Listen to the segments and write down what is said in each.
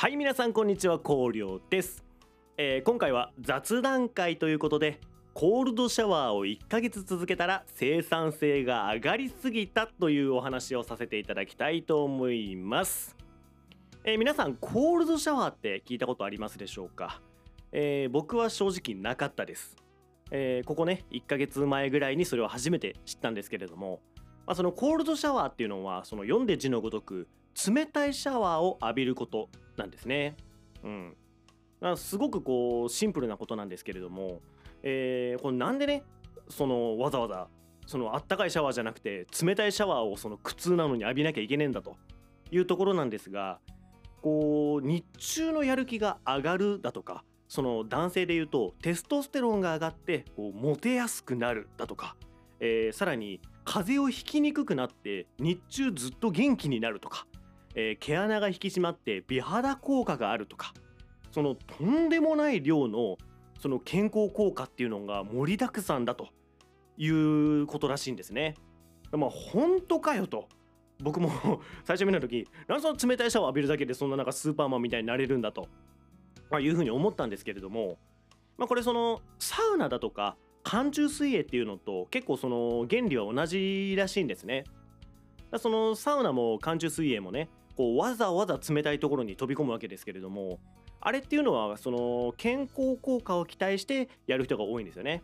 はい皆さんこんにちは高陵です、えー今回は雑談会ということでコールドシャワーを1ヶ月続けたら生産性が上がりすぎたというお話をさせていただきたいと思います、えー皆さんコールドシャワーって聞いたことありますでしょうか、えー僕は正直なかったです、えーここね1ヶ月前ぐらいにそれを初めて知ったんですけれども、まあ、そのコールドシャワーっていうのはその読んで字のごとく冷たいシャワーを浴びることなんですね。うん、すごくこうシンプルなことなんですけれども、えーこれなんでねそのわざわざそのあったかいシャワーじゃなくて冷たいシャワーをその苦痛なのに浴びなきゃいけねえんだというところなんですがこう日中のやる気が上がるだとかその男性で言うとテストステロンが上がってこうモテやすくなるだとか、えーさらに風邪をひきにくくなって日中ずっと元気になるとか、えー毛穴が引き締まって美肌効果があるとかそのとんでもない量のその健康効果っていうのが盛りだくさんだということらしいんですね。まあ本当かよと僕も最初見た時なんでその冷たいシャワー浴びるだけでそんななんかスーパーマンみたいになれるんだと、まあ、いうふうに思ったんですけれども、まあ、これそのサウナだとか寒中水泳っていうのと結構その原理は同じらしいんですね。そのサウナも寒中水泳もねこうわざわざ冷たいところに飛び込むわけですけれどもあれっていうのはその健康効果を期待してやる人が多いんですよね。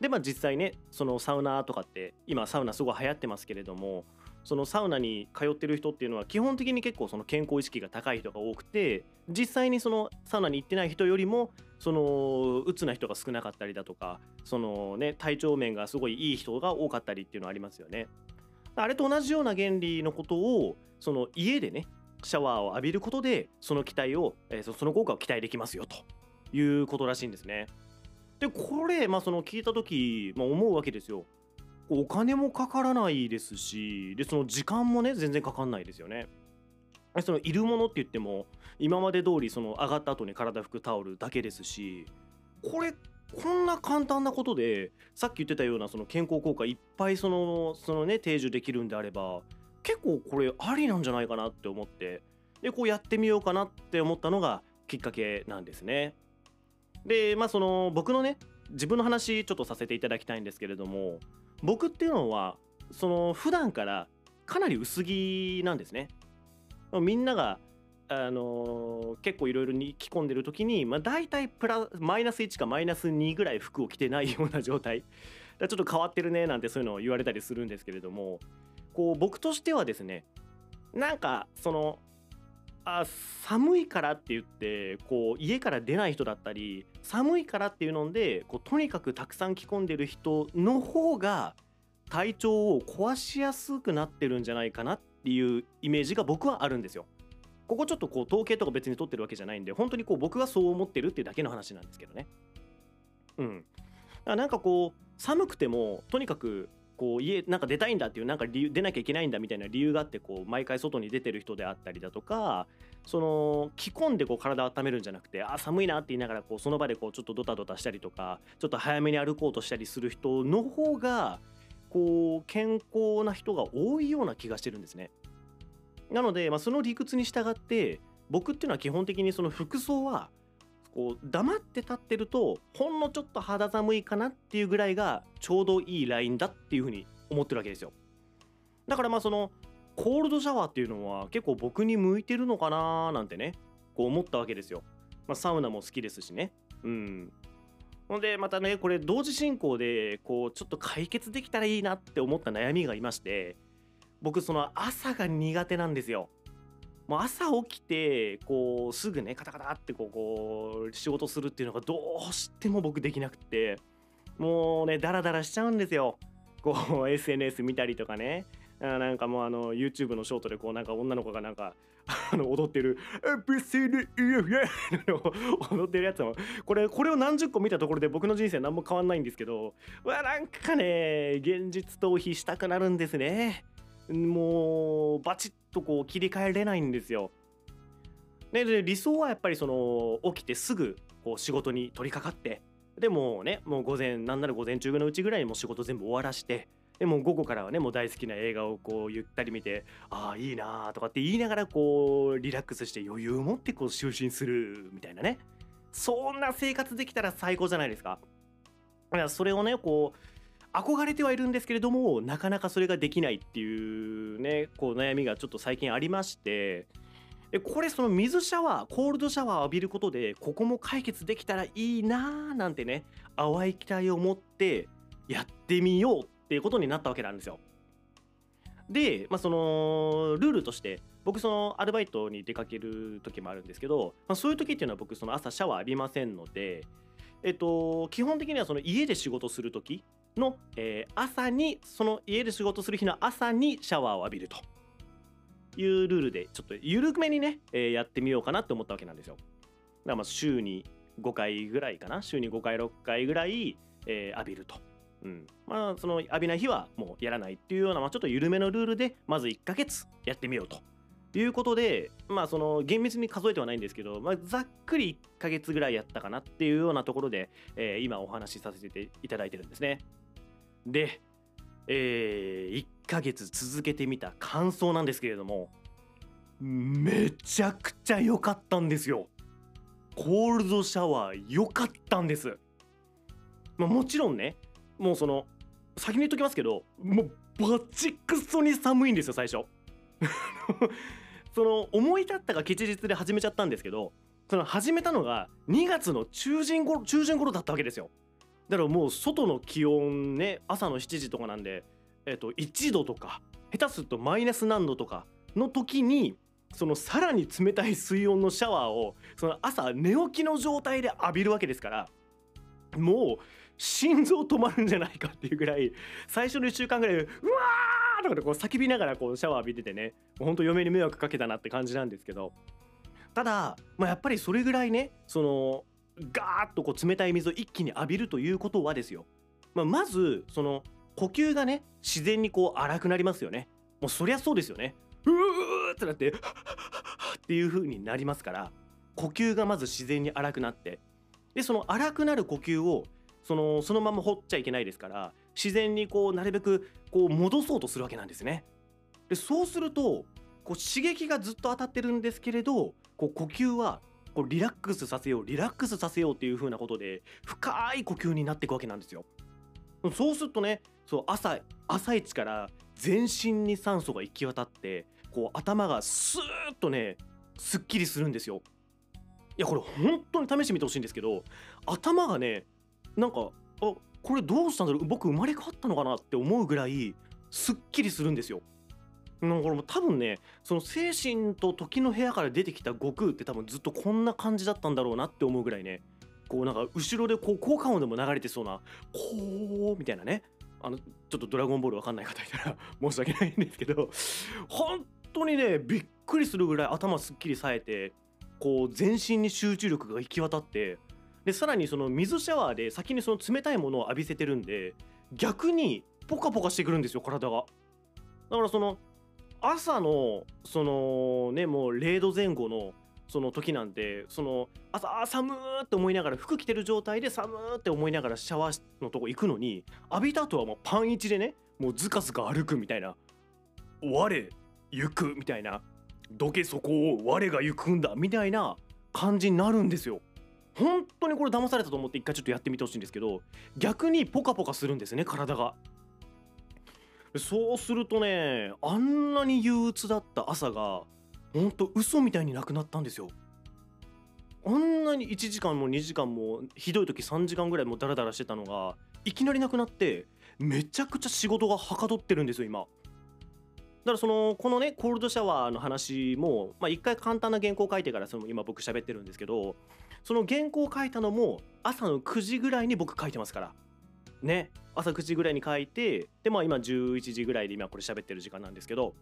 でまあ実際ねそのサウナとかって今サウナすごい流行ってますけれどもそのサウナに通ってる人っていうのは基本的に結構その健康意識が高い人が多くて実際にそのサウナに行ってない人よりもその鬱な人が少なかったりだとかそのね体調面がすごいいい人が多かったりっていうのはありますよね。あれと同じような原理のことをその家でねシャワーを浴びることでその期待を、えーそその効果を期待できますよということらしいんですね。でこれ、まあ、その聞いた時、まあ、思うわけですよ。お金もかからないですしでその時間もね全然かかんないですよね。そのいるものって言っても今まで通りその上がった後に体拭くタオルだけですしこれこんな簡単なことでさっき言ってたようなその健康効果いっぱいそのそのね提示できるんであれば結構これありなんじゃないかなって思ってでこうやってみようかなって思ったのがきっかけなんですね。でまあその僕のね自分の話ちょっとさせていただきたいんですけれども僕っていうのはその普段からかなり薄着なんですね。みんながあのー結構いろいろに着込んでる時に、まあ、大体プラマイナス1かマイナス2ぐらい服を着てないような状態ちょっと変わってるねなんてそういうのを言われたりするんですけれどもこう僕としてはですねなんかそのあ寒いからって言ってこう家から出ない人だったり寒いからっていうのでこうとにかくたくさん着込んでる人の方が体調を壊しやすくなってるんじゃないかなっていうイメージが僕はあるんですよ。ここちょっとこう統計とか別に取ってるわけじゃないんで本当にこう僕はそう思ってるっていうだけの話なんですけどね。うん。だからなんかこう寒くてもとにかくこう家なんか出たいんだっていうなんか理由出なきゃいけないんだみたいな理由があってこう毎回外に出てる人であったりだとかその着込んでこう体温めるんじゃなくてあ寒いなって言いながらこうその場でこうちょっとドタドタしたりとかちょっと早めに歩こうとしたりする人の方がこう健康な人が多いような気がしてるんですね。なので、まあ、その理屈に従って僕っていうのは基本的にその服装はこう黙って立ってるとほんのちょっと肌寒いかなっていうぐらいがちょうどいいラインだっていうふうに思ってるわけですよ。だからまあそのコールドシャワーっていうのは結構僕に向いてるのかなーなんてねこう思ったわけですよ。まあ、サウナも好きですしね。うん。ほんでまたねこれ同時進行でこうちょっと解決できたらいいなって思った悩みがいまして僕その朝が苦手なんですよ。もう朝起きてこうすぐねカタカタってこう仕事するっていうのがどうしても僕できなくてもうねダラダラしちゃうんですよ。こう SNS 見たりとかねなんかもうあの YouTube のショートでこうなんか女の子がなんかあの踊ってる「ABCDEF」踊ってるやつもこれこれを何十個見たところで僕の人生何も変わんないんですけどうわなんかね現実逃避したくなるんですねもうバチッとこう切り替えれないんですよで理想はやっぱりその起きてすぐこう仕事に取り掛かってでもうねもう午前なんなら午前中のうちぐらいにもう仕事全部終わらしてでも午後からはねもう大好きな映画をこうゆったり見てああいいなーとかって言いながらこうリラックスして余裕を持ってこう就寝するみたいなねそんな生活できたら最高じゃないですか。それをねこう憧れてはいるんですけれどもなかなかそれができないっていうねこう悩みがちょっと最近ありましてでこれその水シャワーコールドシャワーを浴びることでここも解決できたらいいなーなんてね淡い期待を持ってやってみようっていうことになったわけなんですよ。で、まあ、そのルールとして僕そのアルバイトに出かける時もあるんですけど、まあ、そういう時っていうのは僕その朝シャワー浴びませんので、えっと、基本的にはその家で仕事する時の、えー、朝にその家で仕事する日の朝にシャワーを浴びるというルールでちょっと緩めにね、えー、やってみようかなって思ったわけなんですよ。だからまあ週に5回ぐらいかな週に5回6回ぐらい、えー、浴びると。うん、まあその浴びない日はもうやらないっていうような、まあ、ちょっと緩めのルールでまず1ヶ月やってみようということでまあその厳密に数えてはないんですけど、まあ、ざっくり1ヶ月ぐらいやったかなっていうようなところで、えー、今お話しさせていただいてるんですね。で、えー、1ヶ月続けてみた感想なんですけれどもめちゃくちゃ良かったんですよ。コールドシャワー良かったんです。まあ、もちろんねもうその先に言っときますけどもうバチクソに寒いんですよ最初 その思い立ったが吉日で始めちゃったんですけどその始めたのが2月の中旬頃中旬頃だったわけですよだからもう外の気温ね朝の7時とかなんでえっと1度とか下手するとマイナス何度とかの時にそのさらに冷たい水温のシャワーをその朝寝起きの状態で浴びるわけですからもう心臓止まるんじゃないかっていうぐらい最初の1週間ぐらいうわーとかでこう叫びながらこうシャワー浴びててねほんと嫁に迷惑かけたなって感じなんですけどただ、まあ、やっぱりそれぐらいねそのガーッとこう冷たい水を一気に浴びるということはですよ、まあ、まずその呼吸がね自然にこう荒くなりますよね。もうそりゃそうですよね。うーってなってっていう風になりますから呼吸がまず自然に荒くなって。でその荒くなる呼吸をそのそのまま掘っちゃいけないですから自然にこうなるべくこう戻そうとするわけなんですね。でそうするとこう刺激がずっと当たってるんですけれどこう呼吸はこうリラックスさせようリラックスさせようっていう風なことで深い呼吸になっていくわけなんですよ。そうするとねそう朝朝一から全身に酸素が行き渡ってこう頭がスーッとねすっきりするんですよ。いやこれ本当に試してみてほしいんですけど頭がねなんかあこれどうしたんだろう僕生まれ変わったのかなって思うぐらいすっきりするんですよ。なんか多分ねその精神と時の部屋から出てきた悟空って多分ずっとこんな感じだったんだろうなって思うぐらいねこうなんか後ろでこう効果音でも流れてそうなこうみたいなね。あのちょっとドラゴンボールわかんない方いたら 申し訳ないんですけど本当にねびっくりするぐらい頭すっきりさえてこう全身に集中力が行き渡ってでさらにその水シャワーで先にその冷たいものを浴びせてるんで逆にポカポカしてくるんですよ体が。だからその朝のそのねもう0度前後のその時なんてその朝寒ーって思いながら服着てる状態で寒ーって思いながらシャワーのとこ行くのに浴びた後はもうパン一でねもうズカズカ歩くみたいな我行くみたいなどけそこを我が行くんだみたいな感じになるんですよ。本当にこれ騙されたと思って一回ちょっとやってみてほしいんですけど逆にポカポカするんですね体が。そうするとねあんなに憂鬱だった朝がほんと嘘みたいになくなったんですよ。あんなに1時間も2時間もひどい時3時間ぐらいもダラダラしてたのがいきなりなくなってめちゃくちゃ仕事がはかどってるんですよ今。だからそのこのねコールドシャワーの話もまあ一回簡単な原稿書いてからその今僕喋ってるんですけどその原稿を書いたのも朝の9時ぐらいに僕書いてますから。ね朝9時ぐらいに書いてでまあ今11時ぐらいで今これ喋ってる時間なんですけど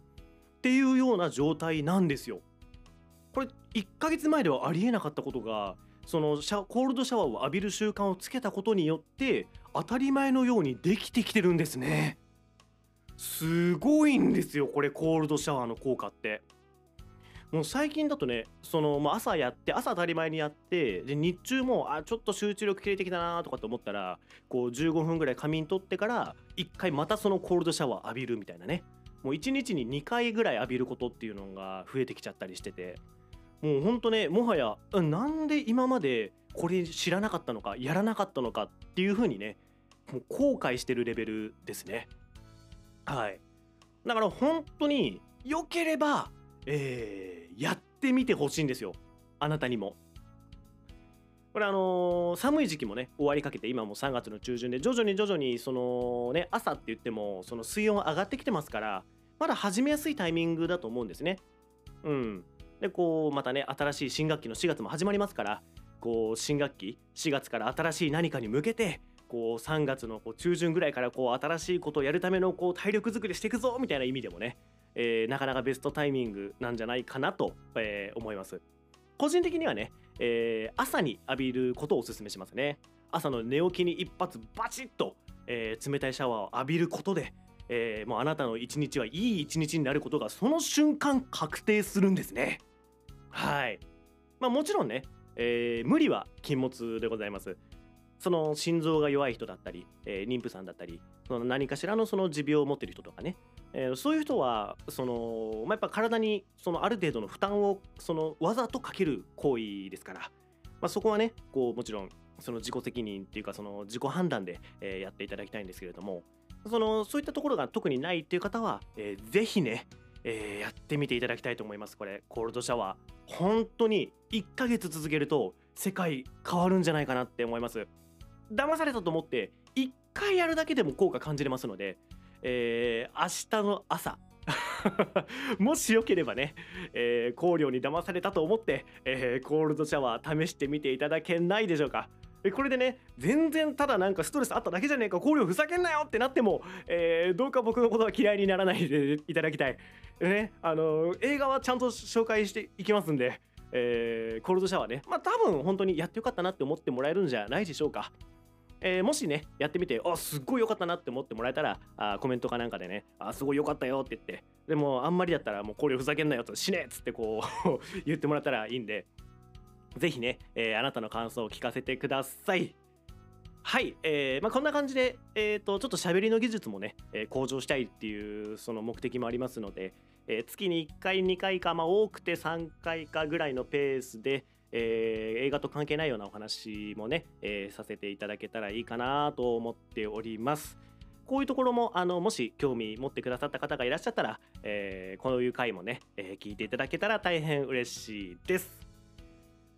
っていうような状態なんですよこれ1ヶ月前ではありえなかったことがそのシャコールドシャワーを浴びる習慣をつけたことによって当たり前のようにできてきてるんですね。すごいんですよこれコールドシャワーの効果ってもう最近だとねその、まあ、朝やって朝当たり前にやってで日中もあちょっと集中力切れてきたなとかと思ったらこう15分ぐらい仮眠取ってから1回またそのコールドシャワー浴びるみたいなね。もう1日に2回ぐらい浴びることっていうのが増えてきちゃったりしてて。もうほんとねもはやなんで今までこれ知らなかったのかやらなかったのかっていう風にねもう後悔してるレベルですね。はい。だから本当に良ければえー、やってみてほしいんですよ。あなたにも。これあのー、寒い時期もね終わりかけて今も3月の中旬で徐々に徐々にそのね朝って言ってもその水温上がってきてますからまだ始めやすいタイミングだと思うんですね。うん。でこうまたね新しい新学期の4月も始まりますからこう新学期4月から新しい何かに向けてこう3月のこう中旬ぐらいからこう新しいことをやるためのこう体力づくりしていくぞみたいな意味でもねえー、なかなかベストタイミングなんじゃないかなと、えー、思います。個人的にはね、えー、朝に浴びることをお勧めしますね。朝の寝起きに一発バチッと、え冷たいシャワーを浴びることで、えもうあなたの一日はいい一日になることがその瞬間確定するんですね。はい。まあもちろんね、え無理は禁物でございます。その心臓が弱い人だったり、えー、妊婦さんだったりその何かしらのその持病を持ってる人とかね、えー、そういう人はその、まあ、やっぱ体にそのある程度の負担をそのわざとかける行為ですから、まあ、そこはねこうもちろんその自己責任っていうかその自己判断で、えー、やっていただきたいんですけれどもそのそういったところが特にないっていう方は、えー、ぜひね、えー、やってみていただきたいと思います。これコールドシャワー本当に1ヶ月続けると世界変わるんじゃないかなって思います。騙されたと思って1回やるだけでも効果感じれますので、えー、明日の朝 もしよければね、えー、香料に騙されたと思って、えー、コールドシャワー試してみていただけないでしょうか。これでね全然ただなんかストレスあっただけじゃねえか香料ふざけんなよってなっても、えー、どうか僕のことは嫌いにならないでいただきたい。ね、あの映画はちゃんと紹介していきますんで、えー、コールドシャワーねまあ多分本当にやってよかったなって思ってもらえるんじゃないでしょうか。えー、もしねやってみてあすっごい良かったなって思ってもらえたらあコメントかなんかでねあすごい良かったよって言ってでもあんまりだったらもうこれふざけんなよと死ねっつってこう 言ってもらったらいいんでぜひね、えー、あなたの感想を聞かせてください。はい、えーまあ、こんな感じで、えーと、ちょっと喋りの技術もね、えー、向上したいっていうその目的もありますので、えー、月に1回2回か、まあ、多くて3回かぐらいのペースで、えー、映画と関係ないようなお話もね、えー、させていただけたらいいかなと思っております。こういうところもあのもし興味持ってくださった方がいらっしゃったら、えー、こういう回もね、えー、聞いていただけたら大変嬉しいです、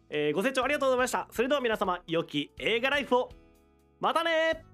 えー、ご清聴ありがとうございました。それでは皆様良き映画ライフを。またね